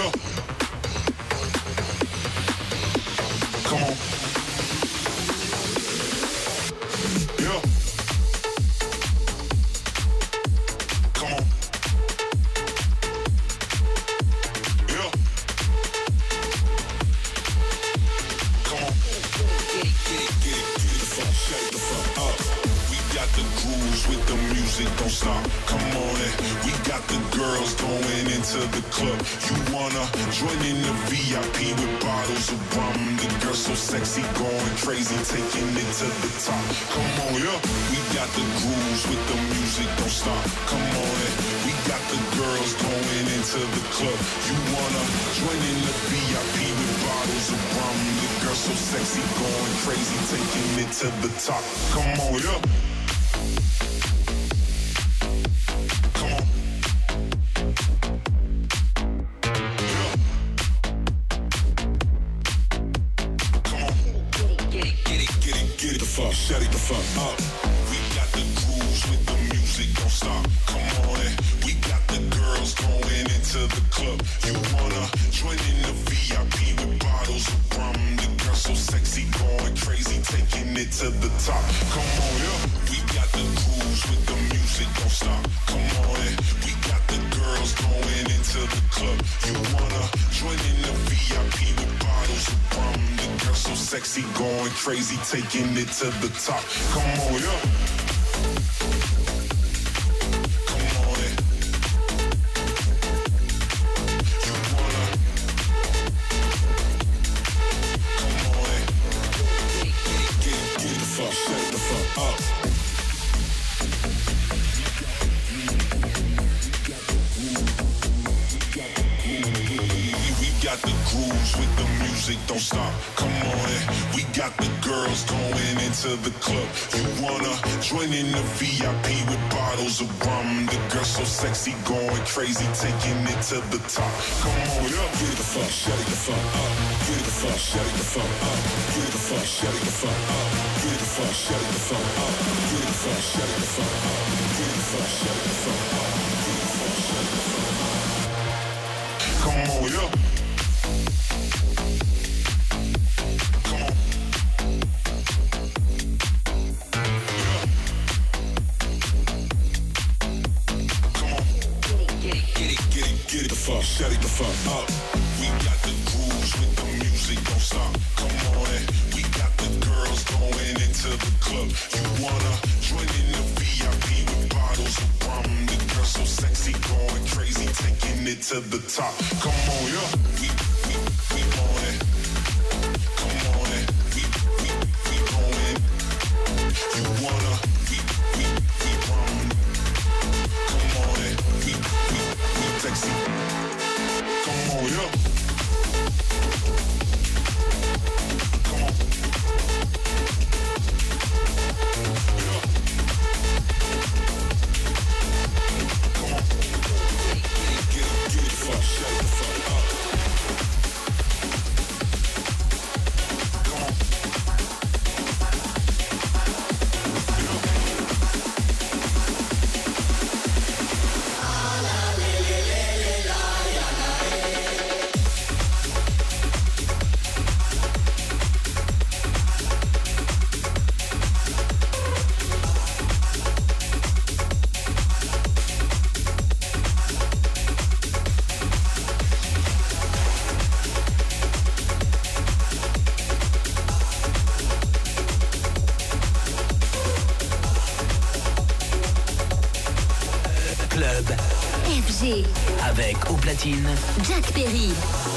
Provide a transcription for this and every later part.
yeah. Got the grooves with the music, don't stop. Come on in. We got the girls going into the club. You wanna join in the VIP with bottles of rum? The girl so sexy, going crazy, taking it to the top. Come on, yeah. To the top. Come on, yeah. Come on. You wanna? Come on. Get get get the fuck, the fuck up. Got the grooves with the music, don't stop. Come on in. We got the girls going into the club. You wanna join in the VIP with bottles of rum? The girl so sexy, going crazy, taking it to the top. Come on, yeah. Get the fuck, shut it the fuck up. Get the fuck, shut it the fuck up. Get the fuck, shut it the fuck up. Get the fuck, shut it the fuck up. Get the fuck, shut it the fuck up. Get the fuck, shut it the fuck up. It the fuck up. Come on, yeah. Jack Perry.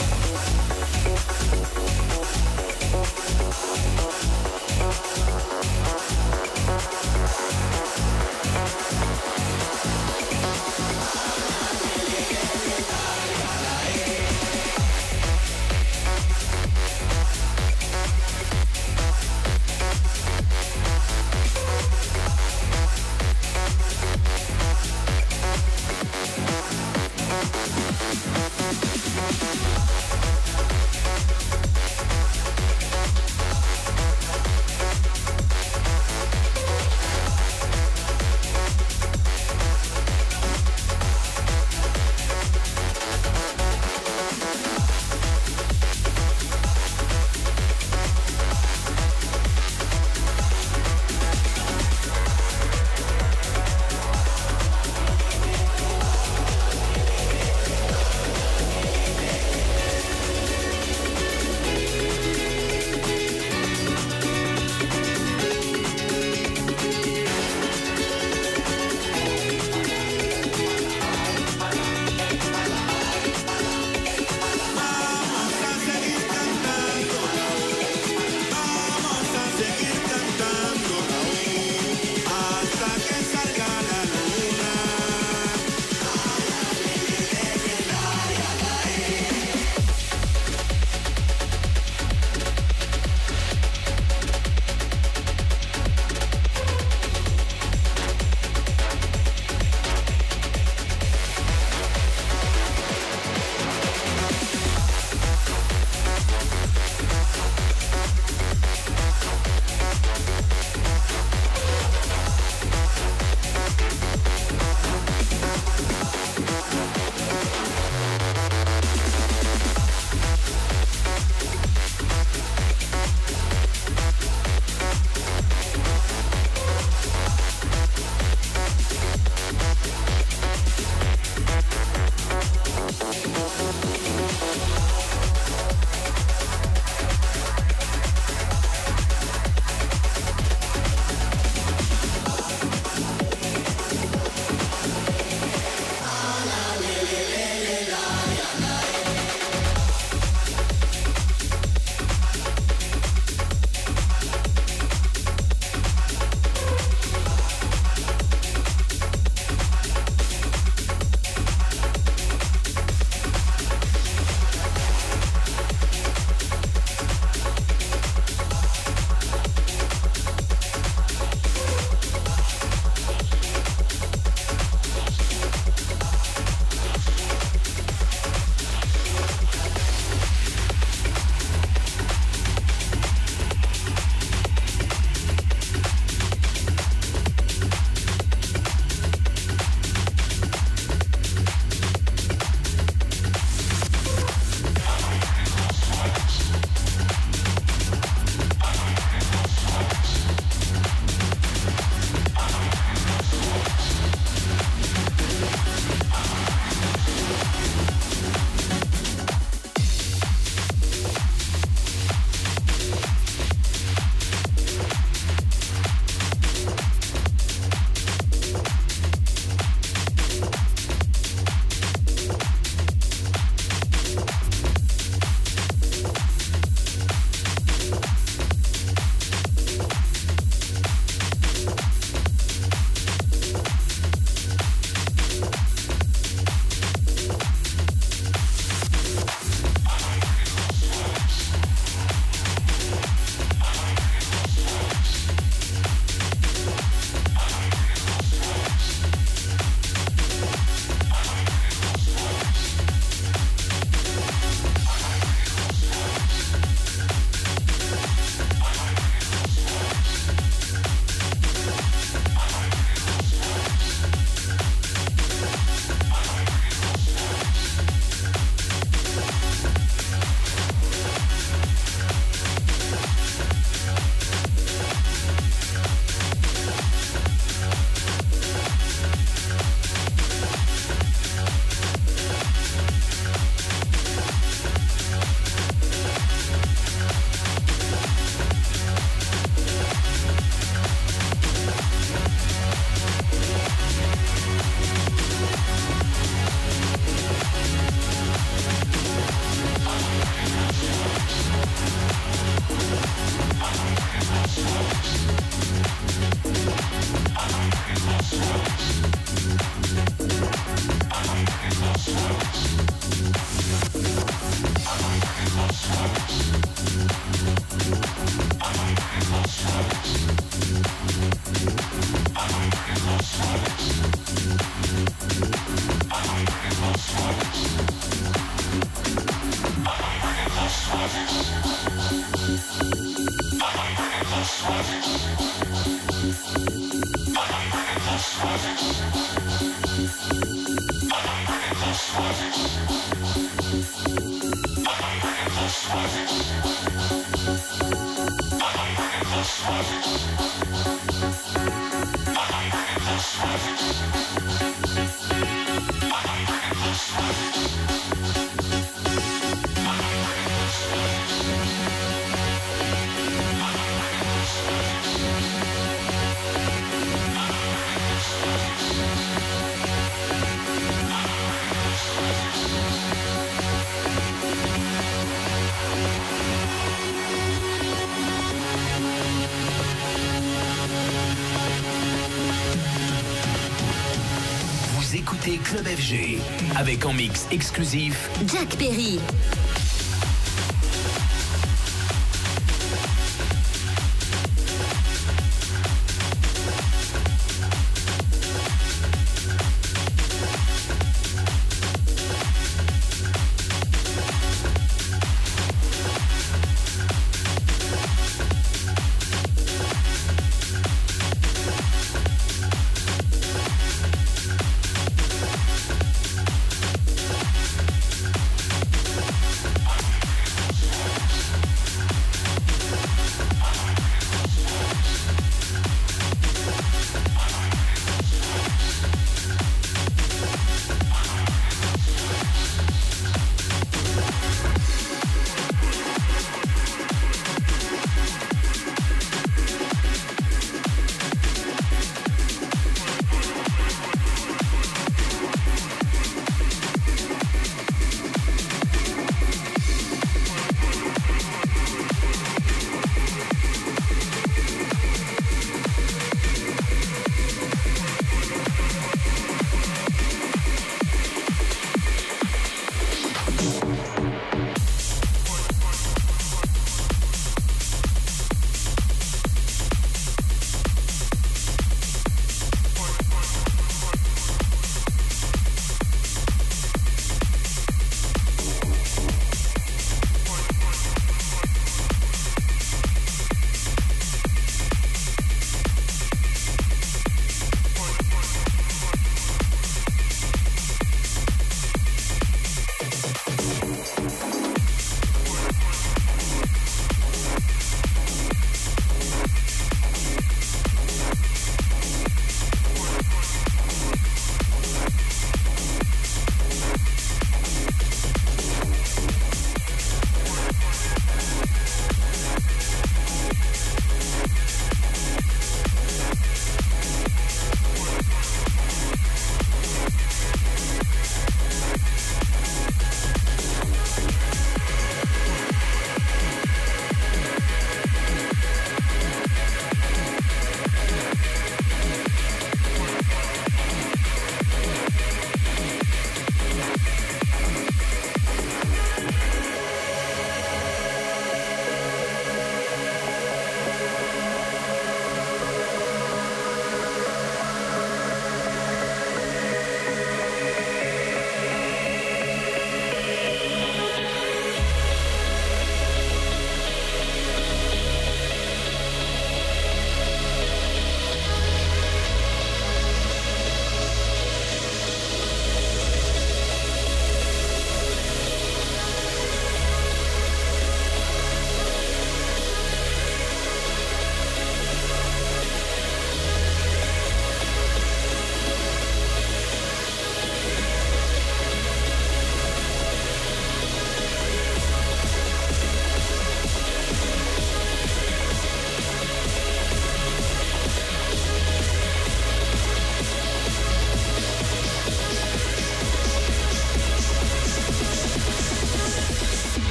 Club FG avec en mix exclusif Jack Perry.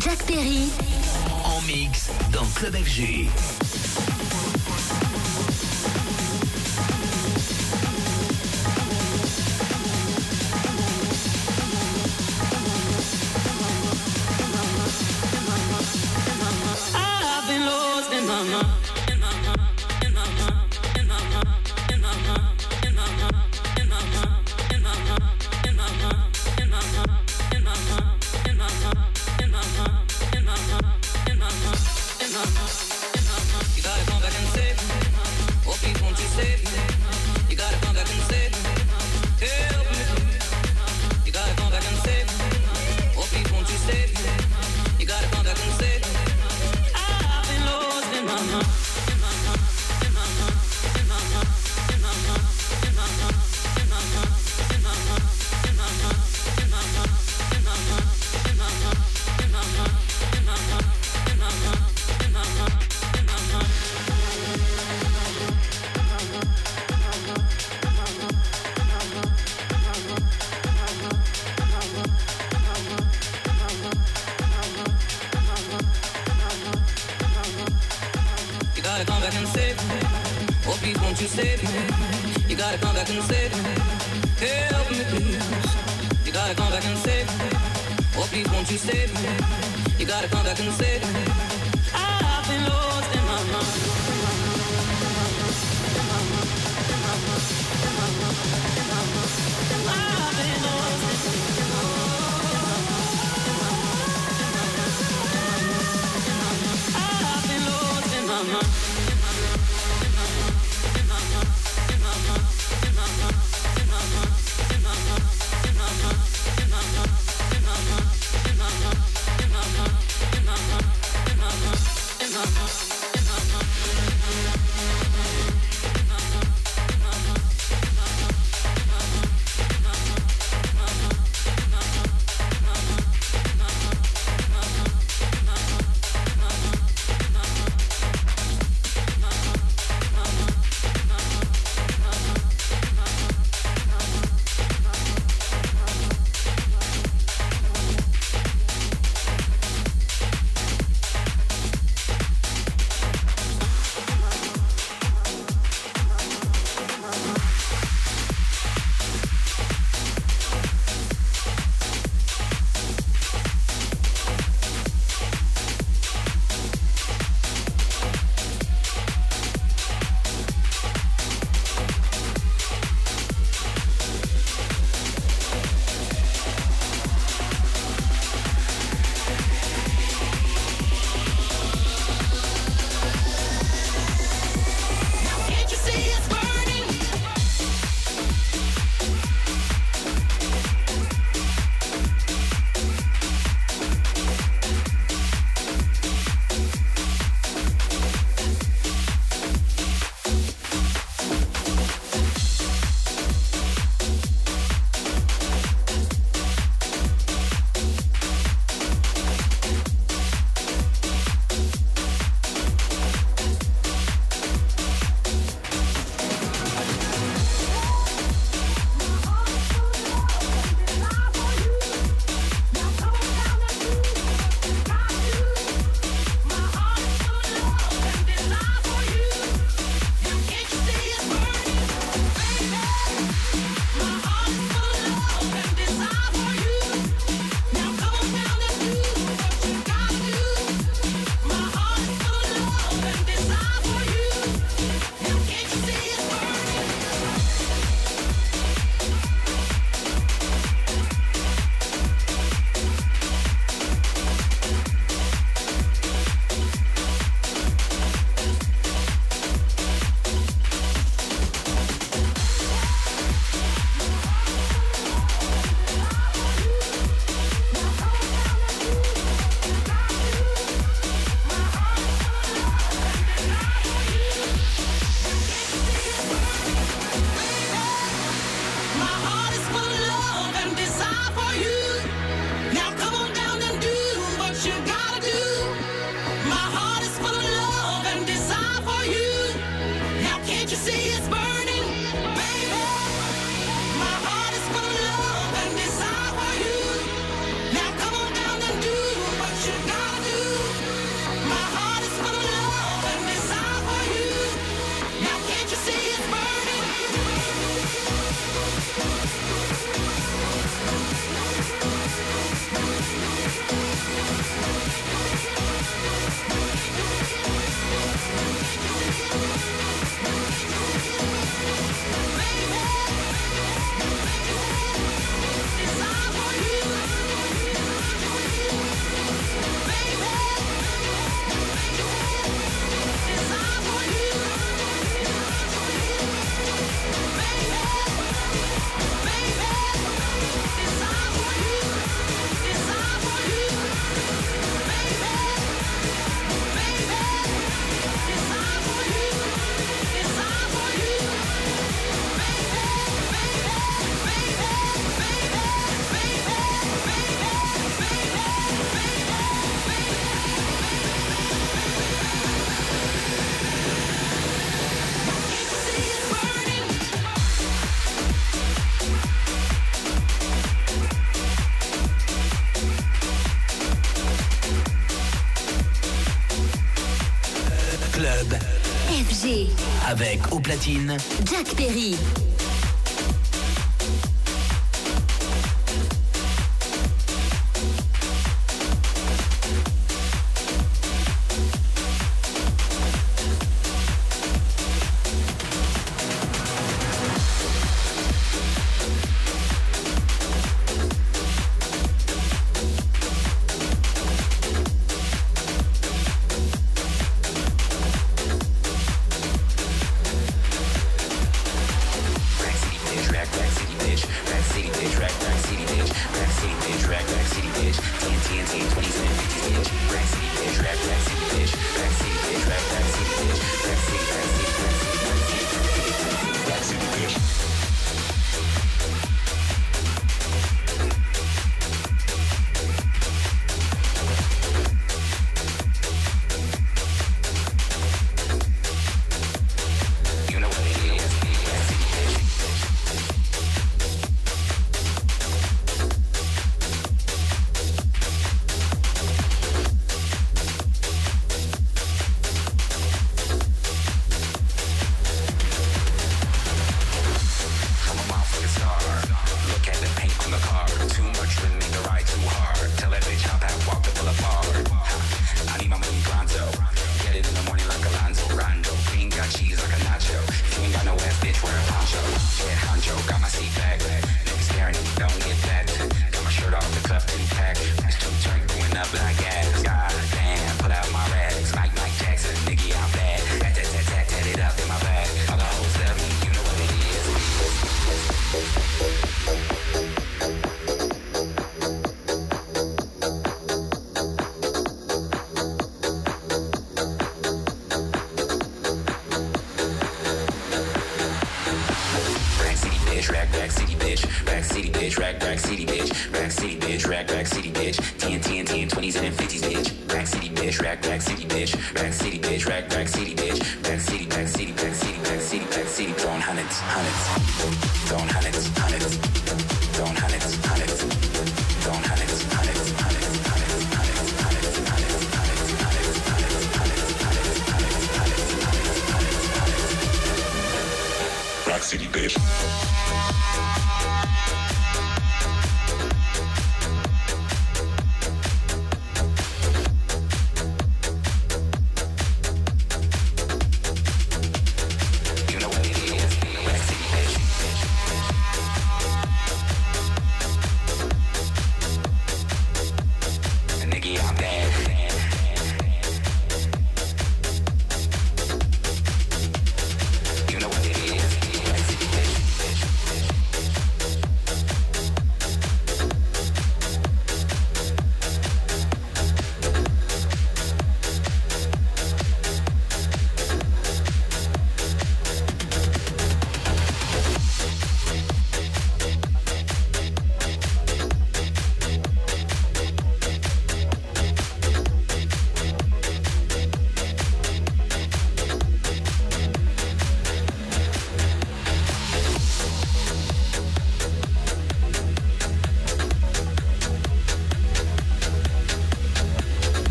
Jack Perry. En mix dans Club FG. Lost avec au platine Jack Perry.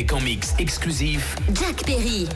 Avec en mix exclusif Jack Perry.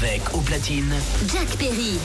Avec au platine Jack Perry.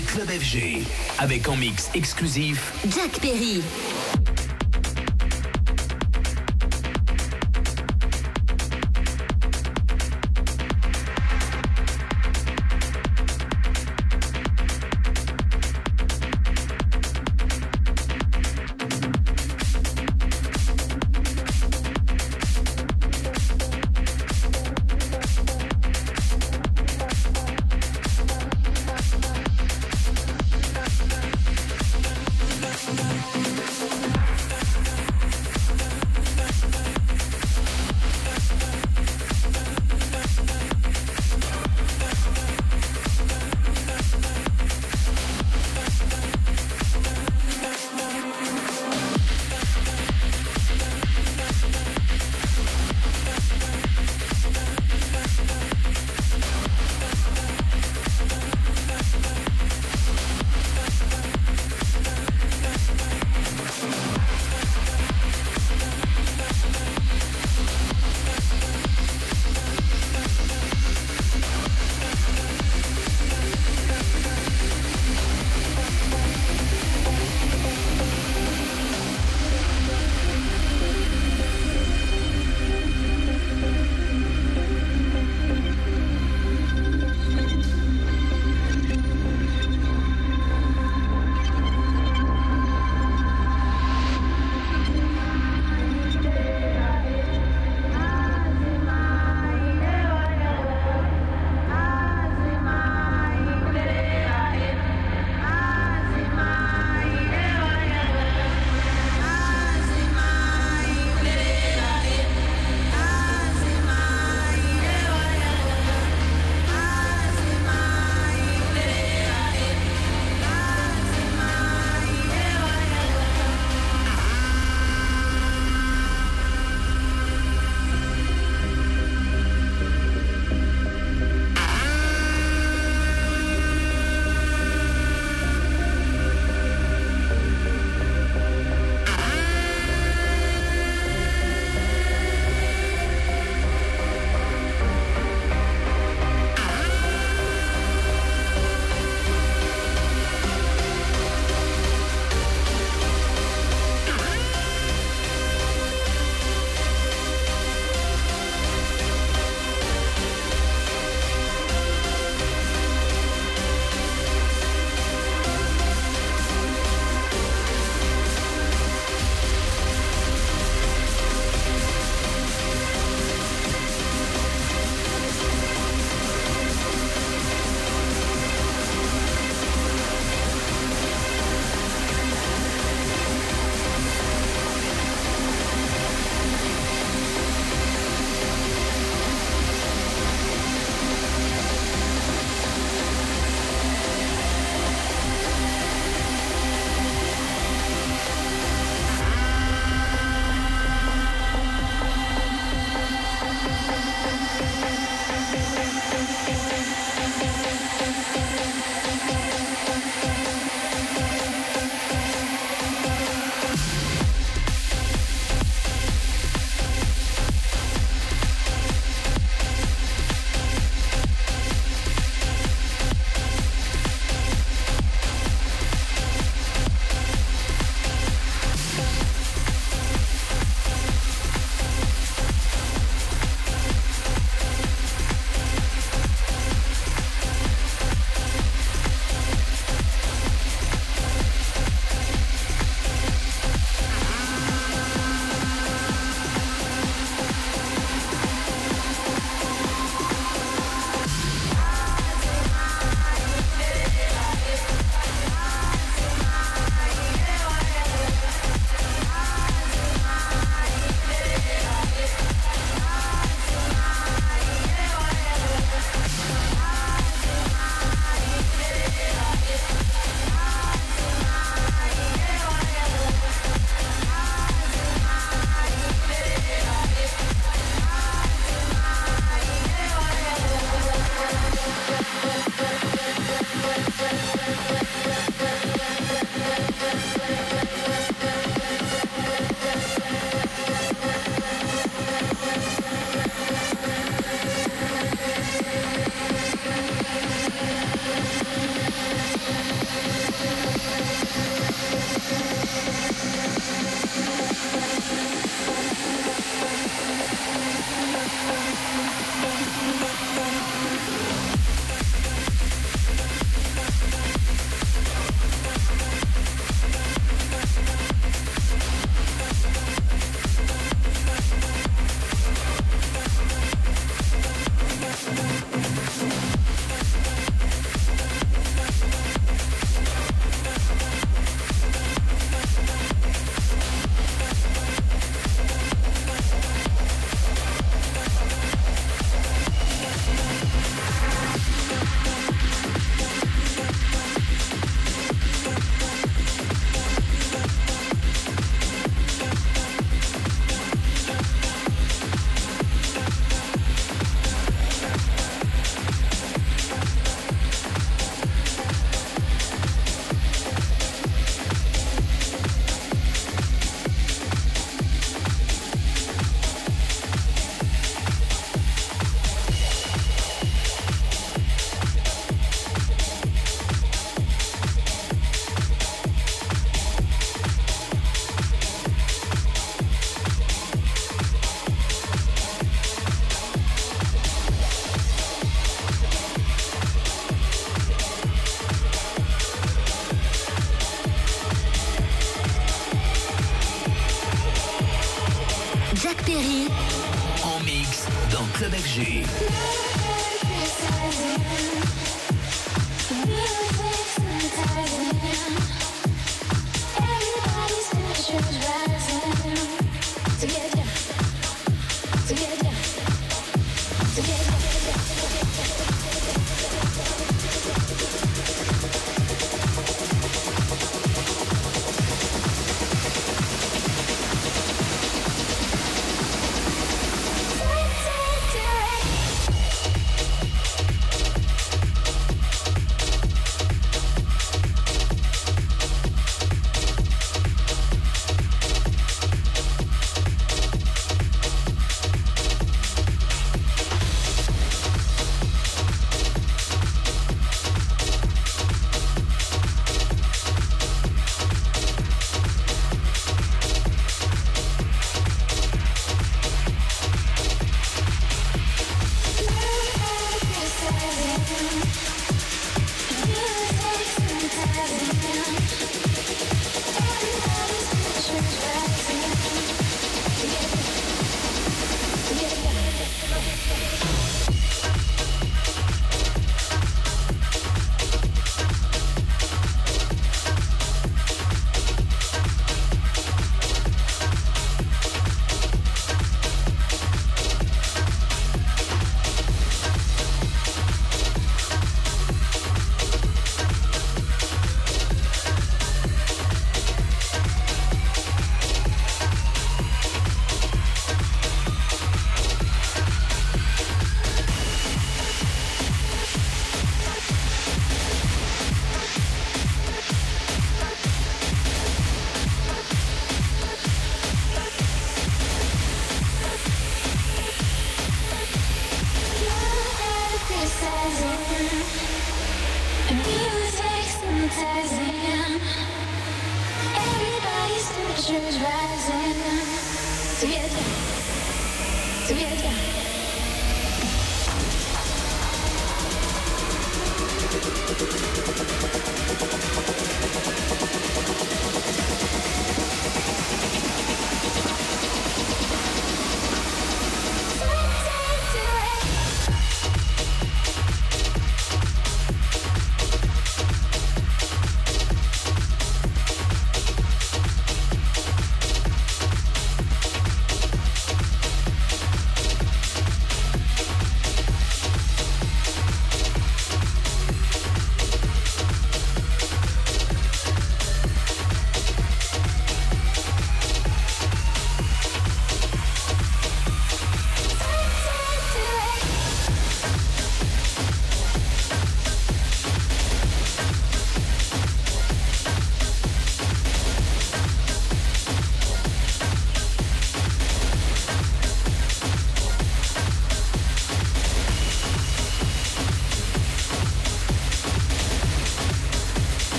Club FG avec en mix exclusif Jack Perry.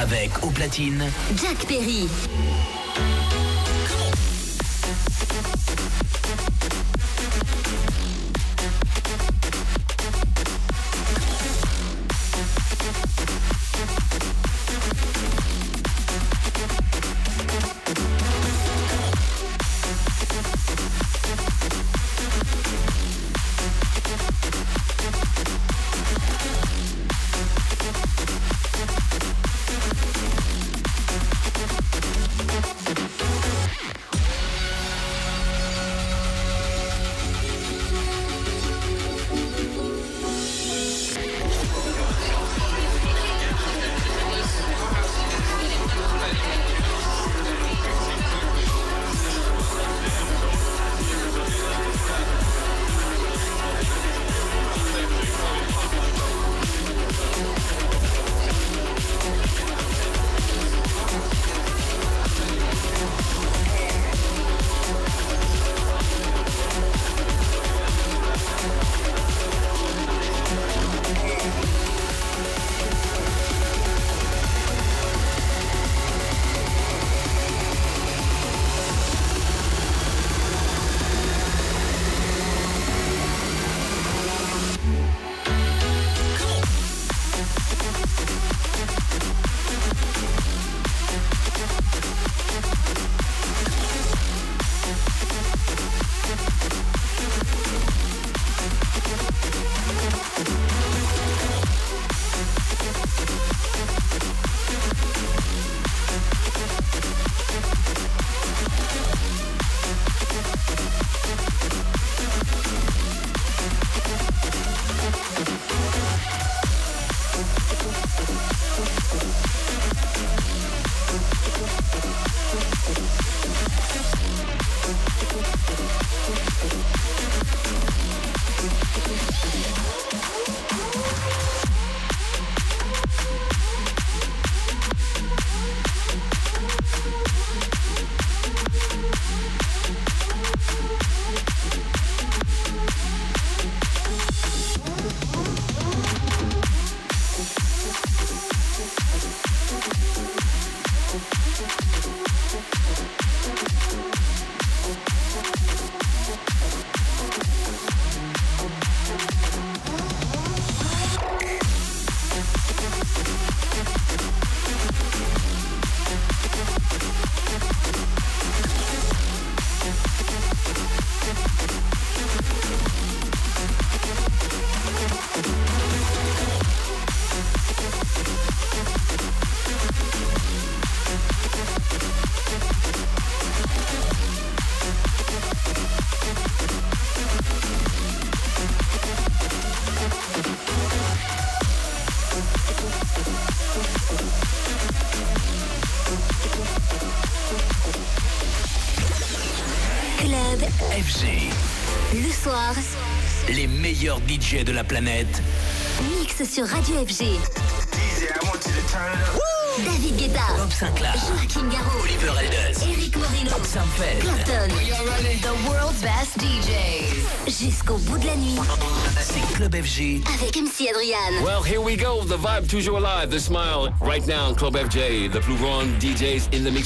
Avec au platine Jack Perry. DJ de la planète mix sur Radio FG. David Guetta, Bob Sinclair, Joachim Garraud, Oliver Elders, Eric Moreno, Sam Feld. Clapton. The world's best DJs. Jusqu'au bout de la nuit C'est Club FG. avec MC Adrian. Well, here we go. The vibe toujours alive. The smile right now. Club FJ, the plus grand DJs in the mix.